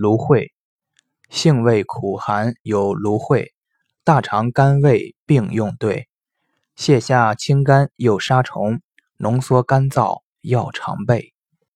芦荟，性味苦寒，有芦荟，大肠肝胃并用对，泻下清肝又杀虫，浓缩干燥要常备。